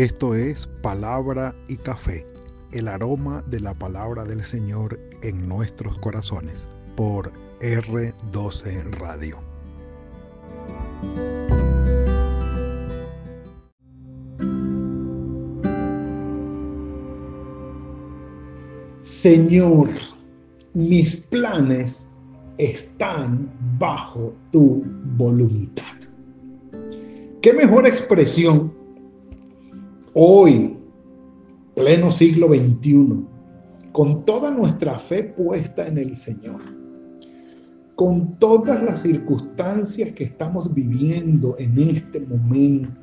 Esto es Palabra y Café, el aroma de la palabra del Señor en nuestros corazones, por R12 Radio. Señor, mis planes están bajo tu voluntad. ¿Qué mejor expresión hoy, pleno siglo XXI, con toda nuestra fe puesta en el Señor, con todas las circunstancias que estamos viviendo en este momento,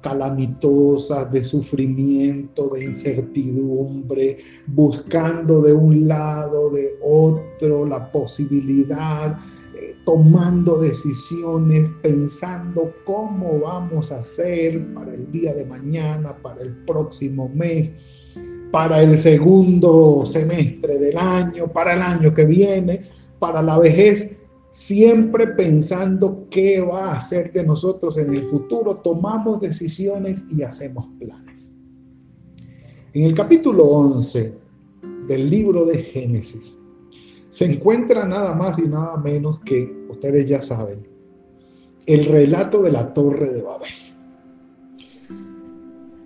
calamitosas, de sufrimiento, de incertidumbre, buscando de un lado, de otro, la posibilidad, tomando decisiones, pensando cómo vamos a hacer para el día de mañana, para el próximo mes, para el segundo semestre del año, para el año que viene, para la vejez siempre pensando qué va a hacer de nosotros en el futuro, tomamos decisiones y hacemos planes. En el capítulo 11 del libro de Génesis se encuentra nada más y nada menos que, ustedes ya saben, el relato de la torre de Babel.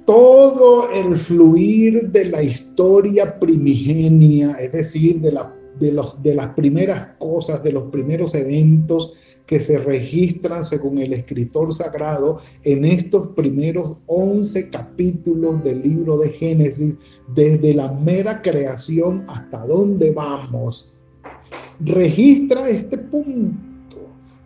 Todo el fluir de la historia primigenia, es decir, de de, los, de las primeras cosas, de los primeros eventos que se registran según el escritor sagrado en estos primeros 11 capítulos del libro de Génesis, desde la mera creación hasta dónde vamos, registra este punto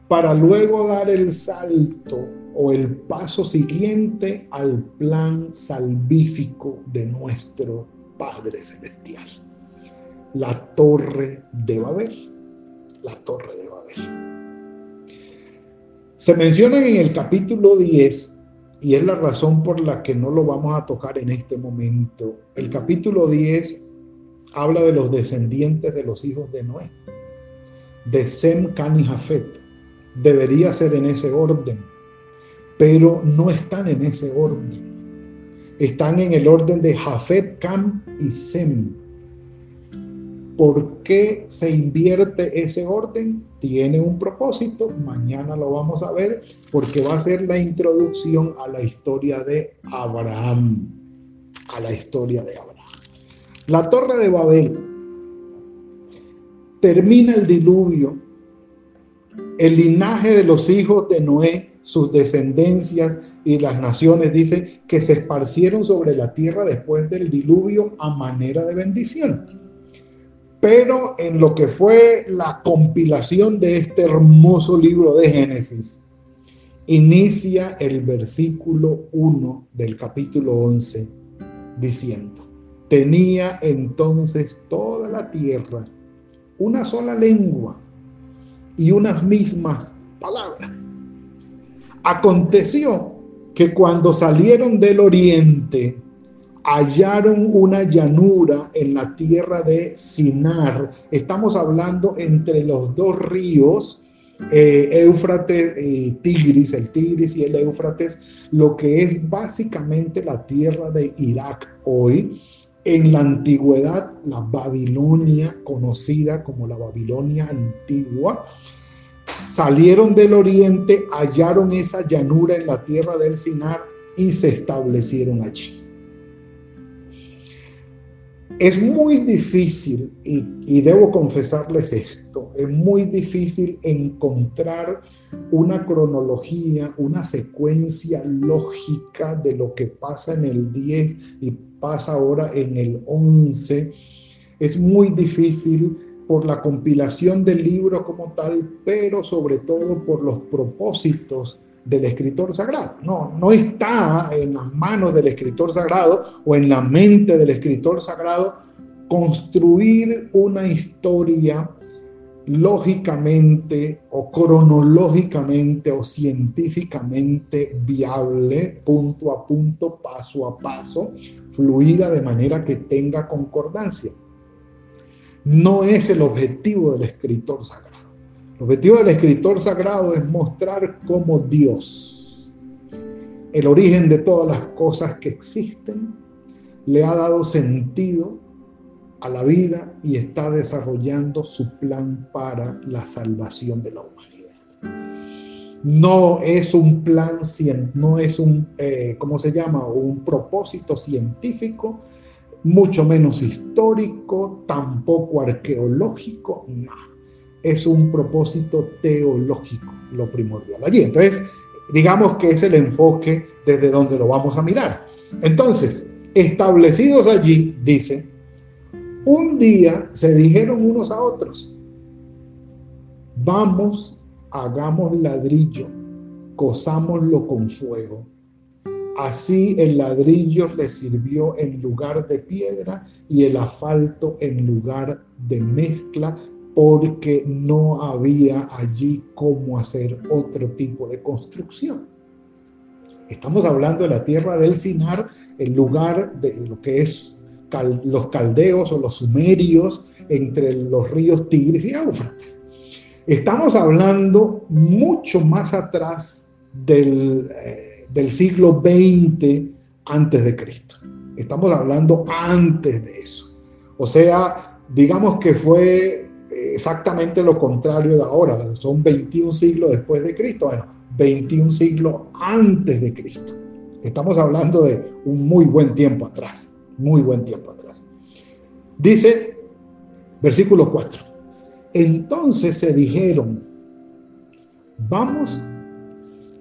para luego dar el salto o el paso siguiente al plan salvífico de nuestro Padre Celestial la torre de Babel. La torre de Babel. Se mencionan en el capítulo 10 y es la razón por la que no lo vamos a tocar en este momento. El capítulo 10 habla de los descendientes de los hijos de Noé, de Sem, Can y Jafet. Debería ser en ese orden, pero no están en ese orden. Están en el orden de Jafet, Cam y Sem. ¿Por qué se invierte ese orden? Tiene un propósito, mañana lo vamos a ver, porque va a ser la introducción a la historia de Abraham, a la historia de Abraham. La torre de Babel termina el diluvio, el linaje de los hijos de Noé, sus descendencias y las naciones, dice que se esparcieron sobre la tierra después del diluvio a manera de bendición. Pero en lo que fue la compilación de este hermoso libro de Génesis, inicia el versículo 1 del capítulo 11 diciendo, tenía entonces toda la tierra una sola lengua y unas mismas palabras. Aconteció que cuando salieron del oriente, hallaron una llanura en la tierra de Sinar. Estamos hablando entre los dos ríos, eh, Éufrates y Tigris, el Tigris y el Éufrates, lo que es básicamente la tierra de Irak hoy. En la antigüedad, la Babilonia, conocida como la Babilonia antigua, salieron del oriente, hallaron esa llanura en la tierra del Sinar y se establecieron allí. Es muy difícil, y, debo confesarles esto, es muy difícil encontrar una cronología, una secuencia lógica de lo que pasa en el 10 y pasa ahora en el 11. Es muy difícil por la compilación del libro como tal, pero sobre todo por los propósitos del escritor sagrado. No, no está en las manos del escritor sagrado o en la mente del escritor sagrado construir una historia lógicamente o cronológicamente o científicamente viable, punto a punto, paso a paso, fluida de manera que tenga concordancia. No es el objetivo del escritor sagrado. El objetivo del escritor sagrado es mostrar cómo Dios, el origen de todas las cosas que existen, le ha dado sentido a la vida y está desarrollando su plan para la salvación de la humanidad. No es un plan, no es un, eh, ¿cómo se llama? Un propósito científico, mucho menos histórico, tampoco arqueológico, no. Es un propósito teológico, lo primordial allí. Entonces, digamos que es el enfoque desde donde lo vamos a mirar. Entonces, establecidos allí, dice, un día se dijeron unos a otros, vamos, hagamos ladrillo, cosámoslo con fuego. Así el ladrillo le sirvió en lugar de piedra y el asfalto en lugar de mezcla porque no había allí cómo hacer otro tipo de construcción. Estamos hablando de la tierra del Sinar, el lugar de lo que es los caldeos o los sumerios entre los ríos Tigris y Éufrates. Estamos hablando mucho más atrás del, eh, del siglo XX antes de Cristo. Estamos hablando antes de eso. O sea, digamos que fue exactamente lo contrario de ahora. Son 21 siglos después de Cristo. Bueno, 21 siglos antes de Cristo. Estamos hablando de un muy buen tiempo atrás. Muy buen tiempo atrás. Dice, versículo 4. Entonces se dijeron, vamos,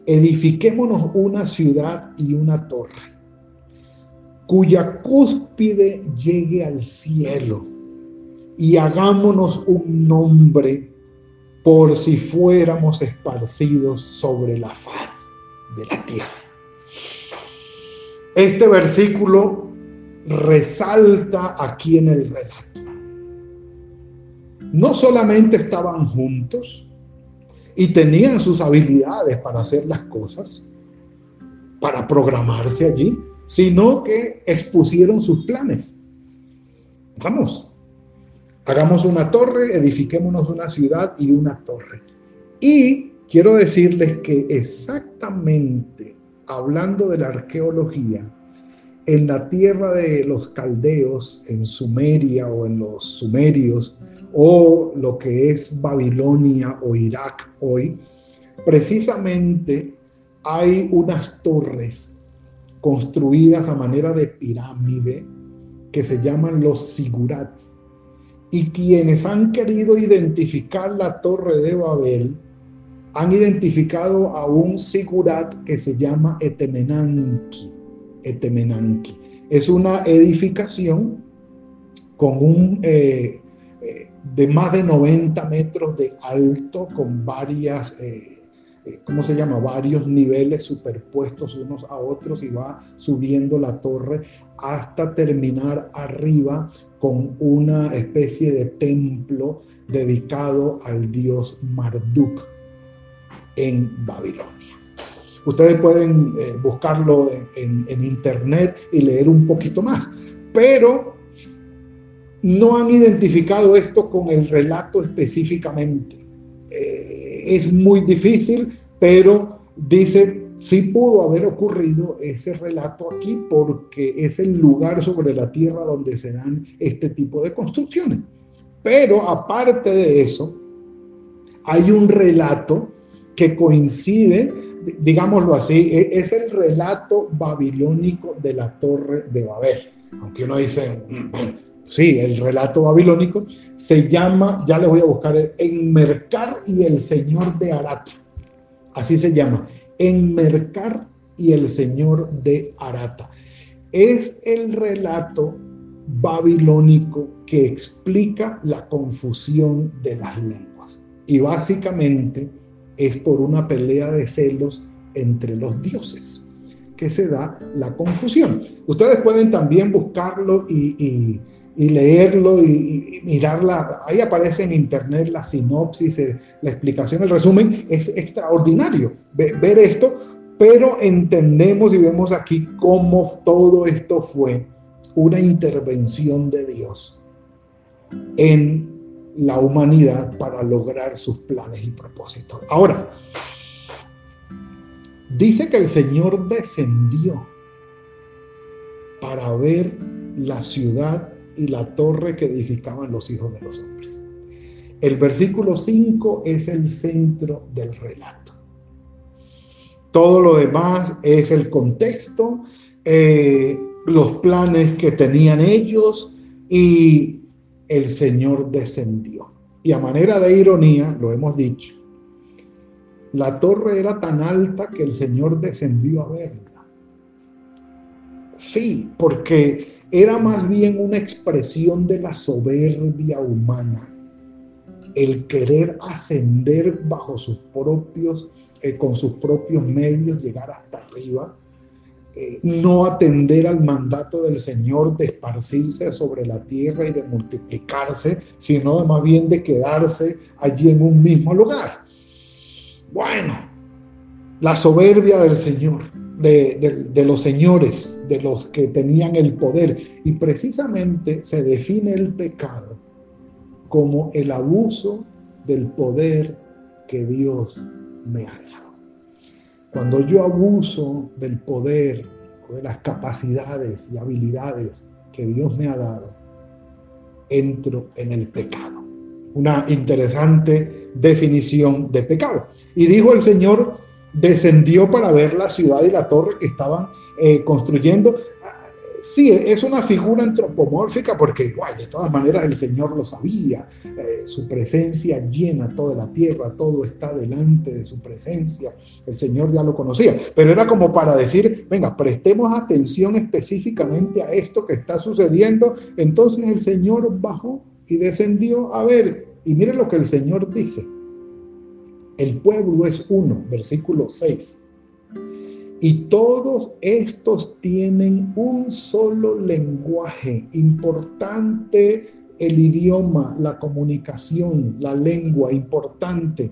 edifiquémonos una ciudad y una torre, cuya cúspide llegue al cielo y hagámonos un nombre por si fuéramos esparcidos sobre la faz de la tierra. Este versículo resalta aquí en el relato. No solamente estaban juntos y tenían sus habilidades para hacer las cosas, para programarse allí, sino que expusieron sus planes. Vamos, Hagamos una torre, edifiquémonos una ciudad y una torre. Y quiero decirles que exactamente hablando de la arqueología, en la tierra de los caldeos, en Sumeria o en los sumerios, o lo que es Babilonia o Irak hoy, precisamente hay unas torres construidas a manera de pirámide que se llaman los sigurats y quienes han querido identificar la torre de Babel han identificado a un sigurat que se llama Etemenanki. Etemenanki. Es una edificación con un eh, eh, de más de 90 metros de alto, con varias, eh, ¿cómo se llama? Varios niveles superpuestos unos a otros y va subiendo la torre hasta terminar arriba con una especie de templo dedicado al dios Marduk en Babilonia. Ustedes pueden eh, buscarlo en, internet y leer un poquito más, pero no han identificado esto con el relato específicamente. Eh, es muy difícil, pero dice sí pudo haber ocurrido ese relato aquí porque es el lugar sobre la tierra donde se dan este tipo de construcciones. Pero aparte de eso, hay un relato que coincide, digámoslo así, e-, es el relato babilónico de la torre de Babel. Aunque uno dice, mm, sí, el relato babilónico se llama, ya le voy a buscar, Enmercar y el Señor de Arata. Así se llama Enmercar y el Señor de Arata. Es el relato babilónico que explica la confusión de las lenguas. Y básicamente es por una pelea de celos entre los dioses que se da la confusión. Ustedes pueden también buscarlo y, leerlo y, mirarla. Ahí aparece en internet la sinopsis, eh, la explicación, el resumen. Es extraordinario ver esto, pero entendemos y vemos aquí cómo todo esto fue una intervención de Dios en la humanidad para lograr sus planes y propósitos. Ahora, Dice que el Señor descendió para ver la ciudad y la torre que edificaban los hijos de los hombres. El versículo 5 es el centro del relato. Todo lo demás es el contexto, eh, los planes que tenían ellos y el Señor descendió. Y a manera de ironía, lo hemos dicho, la torre era tan alta que el Señor descendió a verla. Sí, porque era más bien una expresión de la soberbia humana, el querer ascender bajo sus propios, eh, con sus propios medios, llegar hasta arriba, eh, no atender al mandato del Señor de esparcirse sobre la tierra y de multiplicarse, sino más bien de quedarse allí en un mismo lugar. Bueno, la soberbia del Señor de, los señores, de los que tenían el poder. Y precisamente se define el pecado como el abuso del poder que Dios me ha dado. Cuando yo abuso del poder o de las capacidades y habilidades que Dios me ha dado, entro en el pecado. Una interesante definición de pecado. Y dijo el Señor, descendió para ver la ciudad y la torre que estaban eh, construyendo. Sí, es una figura antropomórfica porque igual, de todas maneras el Señor lo sabía, eh, su presencia llena toda la tierra, todo está delante de su presencia, el Señor ya lo conocía, pero era como para decir, venga, prestemos atención específicamente a esto que está sucediendo, entonces el Señor bajó y descendió a ver, y mire lo que el Señor dice, el pueblo es uno, versículo 6. Y todos estos tienen un solo lenguaje, importante el idioma, la comunicación, la lengua, importante,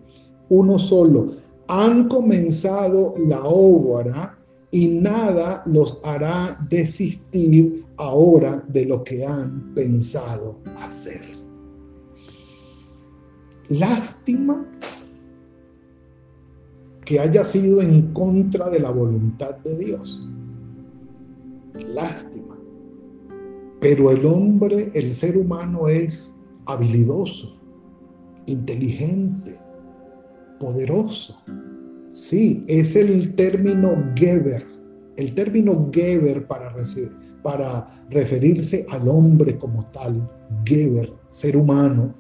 uno solo. Han comenzado la obra y nada los hará desistir ahora de lo que han pensado hacer. Lástima que haya sido en contra de la voluntad de Dios. Lástima. Pero el hombre, el ser humano es habilidoso, inteligente, poderoso. Sí, es el término Geber. El término Geber para, referirse al hombre como tal, Geber, ser humano,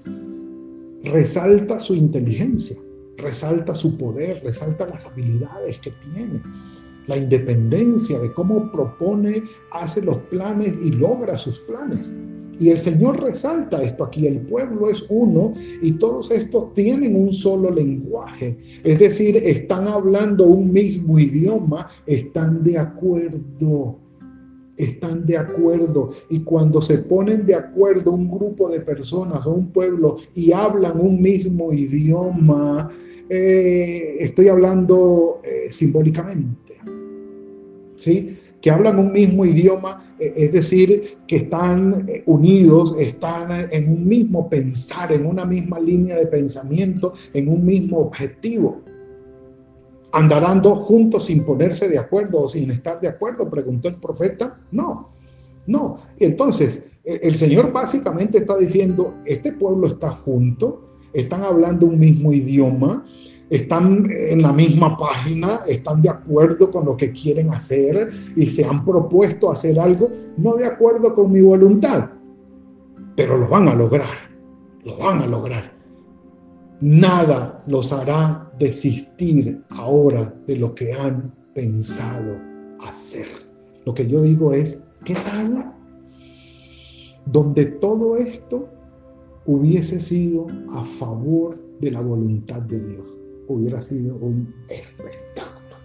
resalta su inteligencia resalta su poder, resalta las habilidades que tiene, la independencia de cómo propone, hace los planes y logra sus planes. Y el Señor resalta esto aquí, el pueblo es uno y todos estos tienen un solo lenguaje, es decir, están hablando un mismo idioma, están de acuerdo están de acuerdo y cuando se ponen de acuerdo un grupo de personas o un pueblo y hablan un mismo idioma, eh, estoy hablando eh, simbólicamente, ¿sí? que hablan un mismo idioma, eh, es decir, que están unidos, están en un mismo pensar, en una misma línea de pensamiento, en un mismo objetivo. ¿Andarán dos juntos sin ponerse de acuerdo o sin estar de acuerdo? Preguntó el profeta. No, no. Entonces, el Señor básicamente está diciendo, este pueblo está junto, están hablando un mismo idioma, están en la misma página, están de acuerdo con lo que quieren hacer y se han propuesto hacer algo, no de acuerdo con mi voluntad, pero lo van a lograr, lo van a lograr. Nada los hará desistir ahora de lo que han pensado hacer. Lo que yo digo es, ¿qué tal? Donde todo esto hubiese sido a favor de la voluntad de Dios, hubiera sido un espectáculo.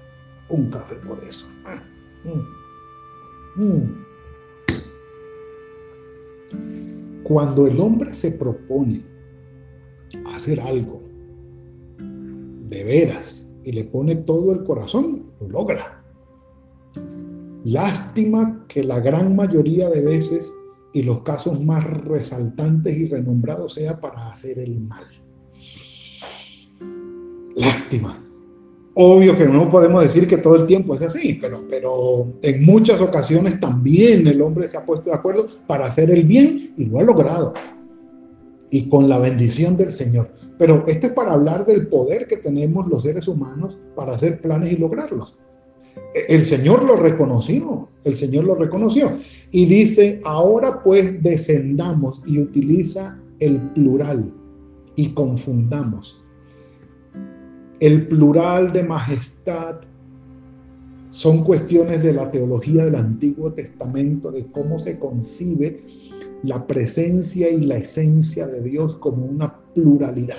Un café por eso. Ah, mm, mm. Cuando el hombre se propone hacer algo de veras y le pone todo el corazón, lo logra. Lástima que la gran mayoría de veces y los casos más resaltantes y renombrados sea para hacer el mal. Lástima. Obvio que no podemos decir que todo el tiempo es así, pero, pero en muchas ocasiones también el hombre se ha puesto de acuerdo para hacer el bien y lo ha logrado. Y con la bendición del Señor. Pero esto es para hablar del poder que tenemos los seres humanos para hacer planes y lograrlos. El Señor lo reconoció, el Señor lo reconoció. Y dice, ahora pues descendamos y utiliza el plural y confundamos. El plural de majestad son cuestiones de la teología del Antiguo Testamento, de cómo se concibe la presencia y la esencia de Dios como una pluralidad.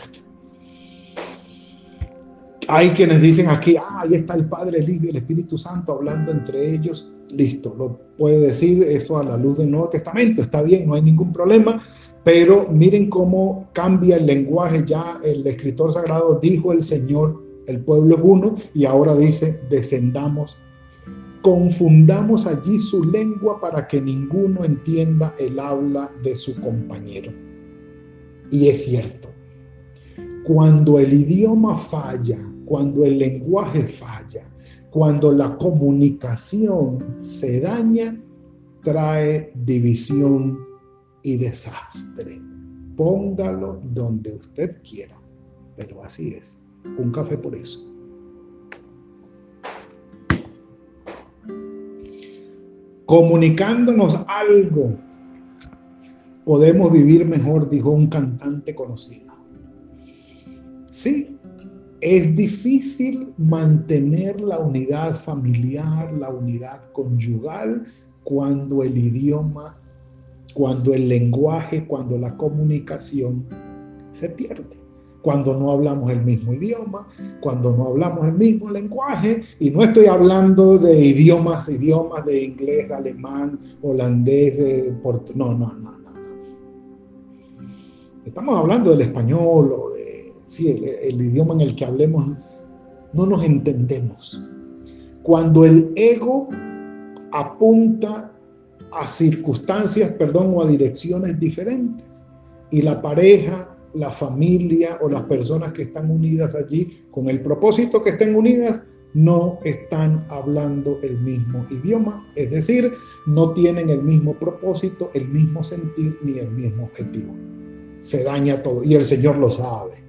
Hay quienes dicen aquí, ah, ahí está el Padre, el el Espíritu Santo hablando entre ellos. Listo, lo puede decir esto a la luz del Nuevo Testamento, está bien, no hay ningún problema, pero miren cómo cambia el lenguaje. Ya el escritor sagrado dijo el Señor, el pueblo es uno, y ahora dice, descendamos, confundamos allí su lengua para que ninguno entienda el habla de su compañero. Y es cierto, cuando el idioma falla, cuando el lenguaje falla, cuando la comunicación se daña, trae división y desastre. Póngalo donde usted quiera, pero así es. Un café por eso. Comunicándonos algo, podemos vivir mejor, dijo un cantante conocido. Sí, es difícil mantener la unidad familiar, la unidad conyugal, cuando el idioma cuando el lenguaje, cuando la comunicación se pierde, cuando no hablamos el mismo idioma, cuando no hablamos el mismo lenguaje, y no estoy hablando de idiomas, idiomas de inglés, alemán, holandés, portugués, no, no, no, no. Estamos hablando del español o de, sí, el idioma en el que hablemos, no nos entendemos. Cuando el ego apunta a circunstancias, perdón, o a direcciones diferentes. Y la pareja, la familia o las personas que están unidas allí con el propósito que estén unidas no están hablando el mismo idioma, es decir, no tienen el mismo propósito, el mismo sentir ni el mismo objetivo. Se daña todo y el Señor lo sabe.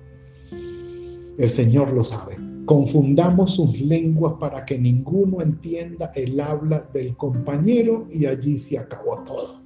El Señor lo sabe confundamos sus lenguas para que ninguno entienda el habla del compañero y allí se acabó todo.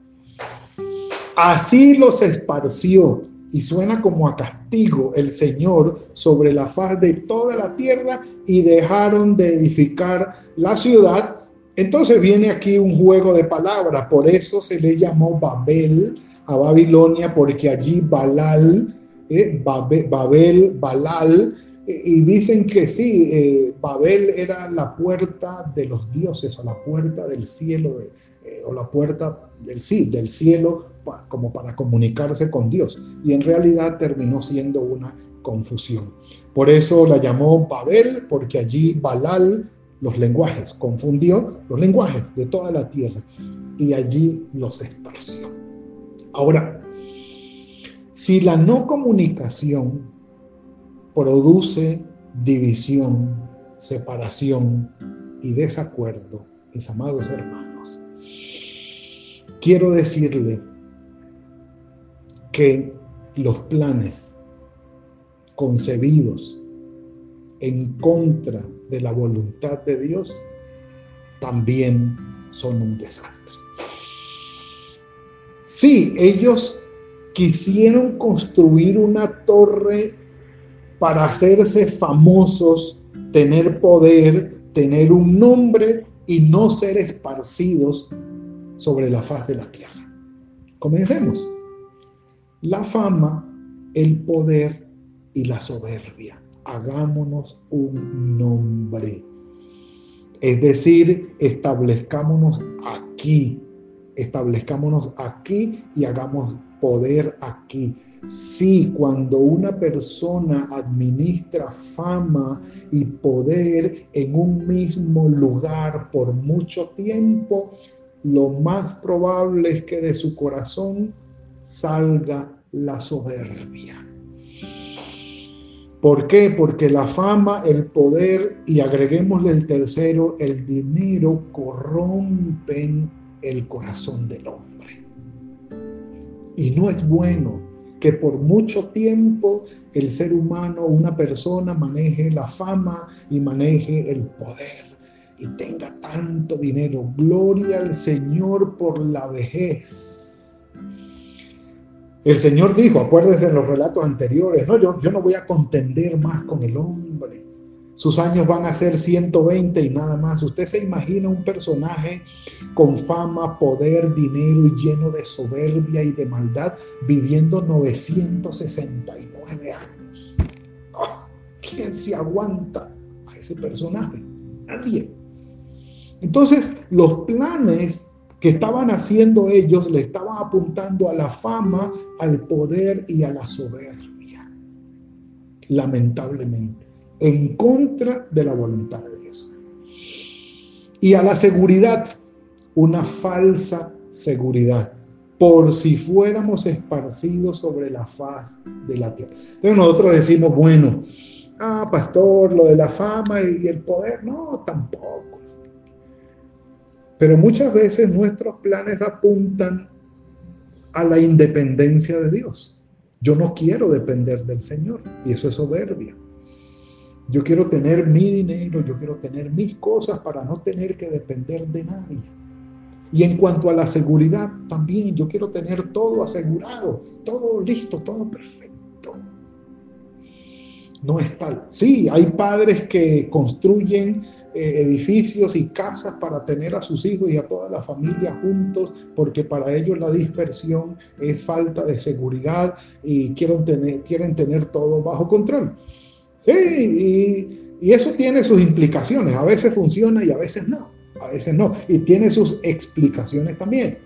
Así los esparció y suena como a castigo el Señor sobre la faz de toda la tierra y dejaron de edificar la ciudad. Entonces viene aquí un juego de palabras, por eso se le llamó Babel a Babilonia, porque allí Balal, eh, Babel, Balal, y dicen que sí, eh, Babel era la puerta de los dioses o la puerta del cielo, eh, o la puerta del sí, del cielo, como para comunicarse con Dios. Y en realidad terminó siendo una confusión. Por eso la llamó Babel, porque allí Balal, los lenguajes, confundió los lenguajes de toda la tierra y allí los esparció. Ahora, si la no comunicación produce división, separación y desacuerdo, mis amados hermanos. Quiero decirle que los planes concebidos en contra de la voluntad de Dios también son un desastre. Sí, ellos quisieron construir una torre para hacerse famosos, tener poder, tener un nombre y no ser esparcidos sobre la faz de la tierra. Comencemos. La fama, el poder y la soberbia. Hagámonos un nombre. Es decir, establezcámonos aquí, establezcámonos aquí y hagamos poder aquí Sí, cuando una persona administra fama y poder en un mismo lugar por mucho tiempo, lo más probable es que de su corazón salga la soberbia. ¿Por qué? Porque la fama, el poder y agreguémosle el tercero, el dinero corrompen el corazón del hombre. Y no es bueno que por mucho tiempo el ser humano, una persona, maneje la fama y maneje el poder y tenga tanto dinero. Gloria al Señor por la vejez. El Señor dijo, acuérdense en los relatos anteriores, no, yo, yo no voy a contender más con el hombre. Sus años van a ser 120 y nada más. Usted se imagina un personaje con fama, poder, dinero y lleno de soberbia y de maldad viviendo 969 años. ¿Quién se aguanta a ese personaje? Nadie. Entonces, los planes que estaban haciendo ellos le estaban apuntando a la fama, al poder y a la soberbia. Lamentablemente, en contra de la voluntad de Dios. Y a la seguridad, una falsa seguridad, por si fuéramos esparcidos sobre la faz de la tierra. Entonces nosotros decimos, bueno, ah, pastor, lo de la fama y el poder, no, tampoco. Pero muchas veces nuestros planes apuntan a la independencia de Dios. Yo no quiero depender del Señor y eso es soberbia. Yo quiero tener mi dinero, yo quiero tener mis cosas para no tener que depender de nadie. Y en cuanto a la seguridad, también yo quiero tener todo asegurado, todo listo, todo perfecto. No es tal. Sí, hay padres que construyen eh, edificios y casas para tener a sus hijos y a toda la familia juntos, porque para ellos la dispersión es falta de seguridad y quieren tener, quieren tener todo bajo control. Sí, y, eso tiene sus implicaciones. A veces funciona y a veces no. A veces no. Y tiene sus explicaciones también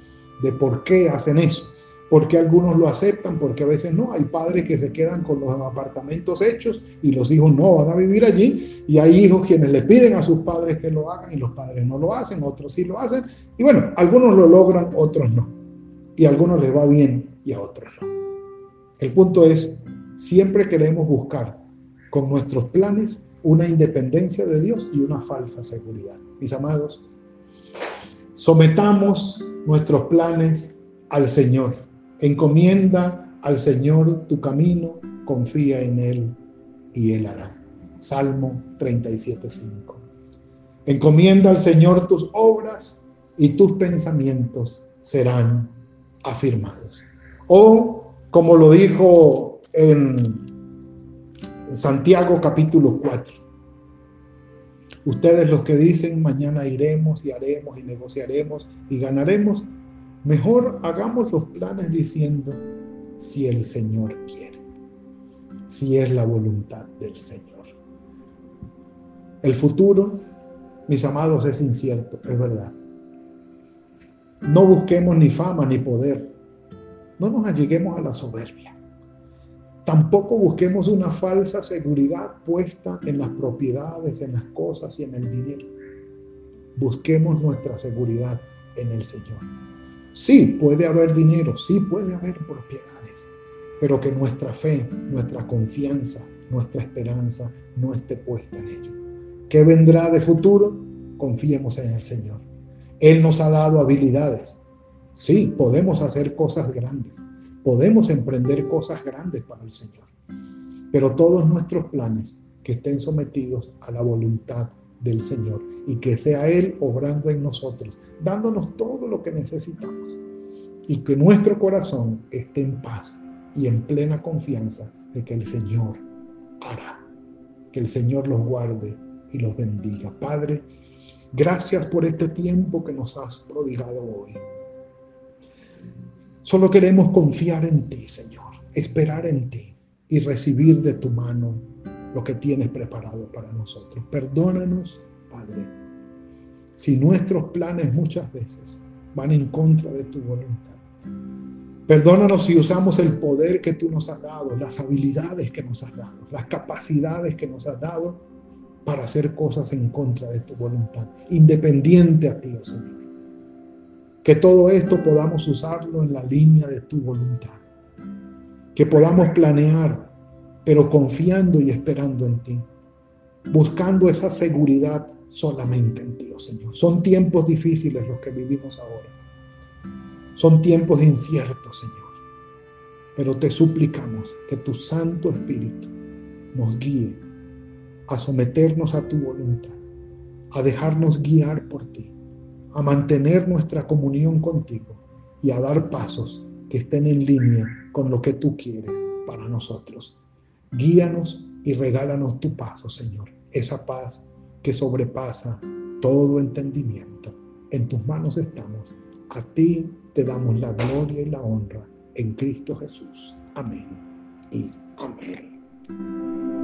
de por qué hacen eso porque algunos lo aceptan, porque a veces no. Hay padres que se quedan con los apartamentos hechos y los hijos no van a vivir allí. Y hay hijos quienes le piden a sus padres que lo hagan y los padres no lo hacen, otros sí lo hacen. Y bueno, algunos lo logran, otros no. Y a algunos les va bien y a otros no. El punto es, siempre queremos buscar con nuestros planes una independencia de Dios y una falsa seguridad. Mis amados, sometamos nuestros planes al Señor Encomienda al Señor tu camino, confía en Él y Él hará. Salmo 37.5. Encomienda al Señor tus obras y tus pensamientos serán afirmados. O como lo dijo en Santiago capítulo 4. Ustedes los que dicen mañana iremos y haremos y negociaremos y ganaremos, Mejor hagamos los planes diciendo si el Señor quiere, si es la voluntad del Señor. El futuro, mis amados, es incierto, es verdad. No busquemos ni fama ni poder. No nos alleguemos a la soberbia. Tampoco busquemos una falsa seguridad puesta en las propiedades, en las cosas y en el dinero. Busquemos nuestra seguridad en el Señor. Sí, puede haber dinero, sí puede haber propiedades, pero que nuestra fe, nuestra confianza, nuestra esperanza no esté puesta en ello. ¿Qué vendrá de futuro? Confiemos en el Señor. Él nos ha dado habilidades. Sí, podemos hacer cosas grandes, podemos emprender cosas grandes para el Señor, pero todos nuestros planes que estén sometidos a la voluntad del Señor y que sea Él obrando en nosotros, dándonos todo lo que necesitamos y que nuestro corazón esté en paz y en plena confianza de que el Señor hará, que el Señor los guarde y los bendiga. Padre, gracias por este tiempo que nos has prodigado hoy. Solo queremos confiar en ti, Señor, esperar en ti y recibir de tu mano lo que tienes preparado para nosotros. Perdónanos, Padre, si nuestros planes muchas veces van en contra de tu voluntad. Perdónanos si usamos el poder que tú nos has dado, las habilidades que nos has dado, las capacidades que nos has dado para hacer cosas en contra de tu voluntad, independiente a ti, oh Señor. Que todo esto podamos usarlo en la línea de tu voluntad. Que podamos planear pero confiando y esperando en ti, buscando esa seguridad solamente en ti, oh Señor. Son tiempos difíciles los que vivimos ahora. Son tiempos inciertos, Señor. Pero te suplicamos que tu Santo Espíritu nos guíe a someternos a tu voluntad, a dejarnos guiar por ti, a mantener nuestra comunión contigo y a dar pasos que estén en línea con lo que tú quieres para nosotros. Guíanos y regálanos tu paz, oh Señor, esa paz que sobrepasa todo entendimiento. En tus manos estamos. A ti te damos la gloria y la honra en Cristo Jesús. Amén y amén.